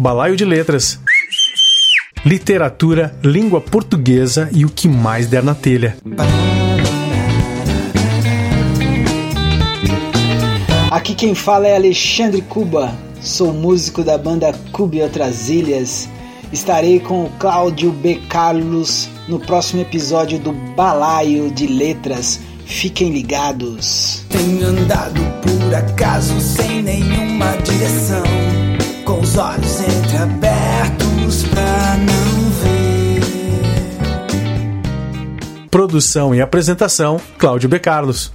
Balaio de Letras. Literatura, língua portuguesa e o que mais der na telha. Aqui quem fala é Alexandre Cuba, sou músico da banda Cuba e Outras Ilhas. Estarei com o Cláudio B. Carlos no próximo episódio do Balaio de Letras. Fiquem ligados. Tenho andado por acaso sem nenhuma direção, os olhos entreabertos pra não ver. Produção e apresentação: Cláudio B. Carlos.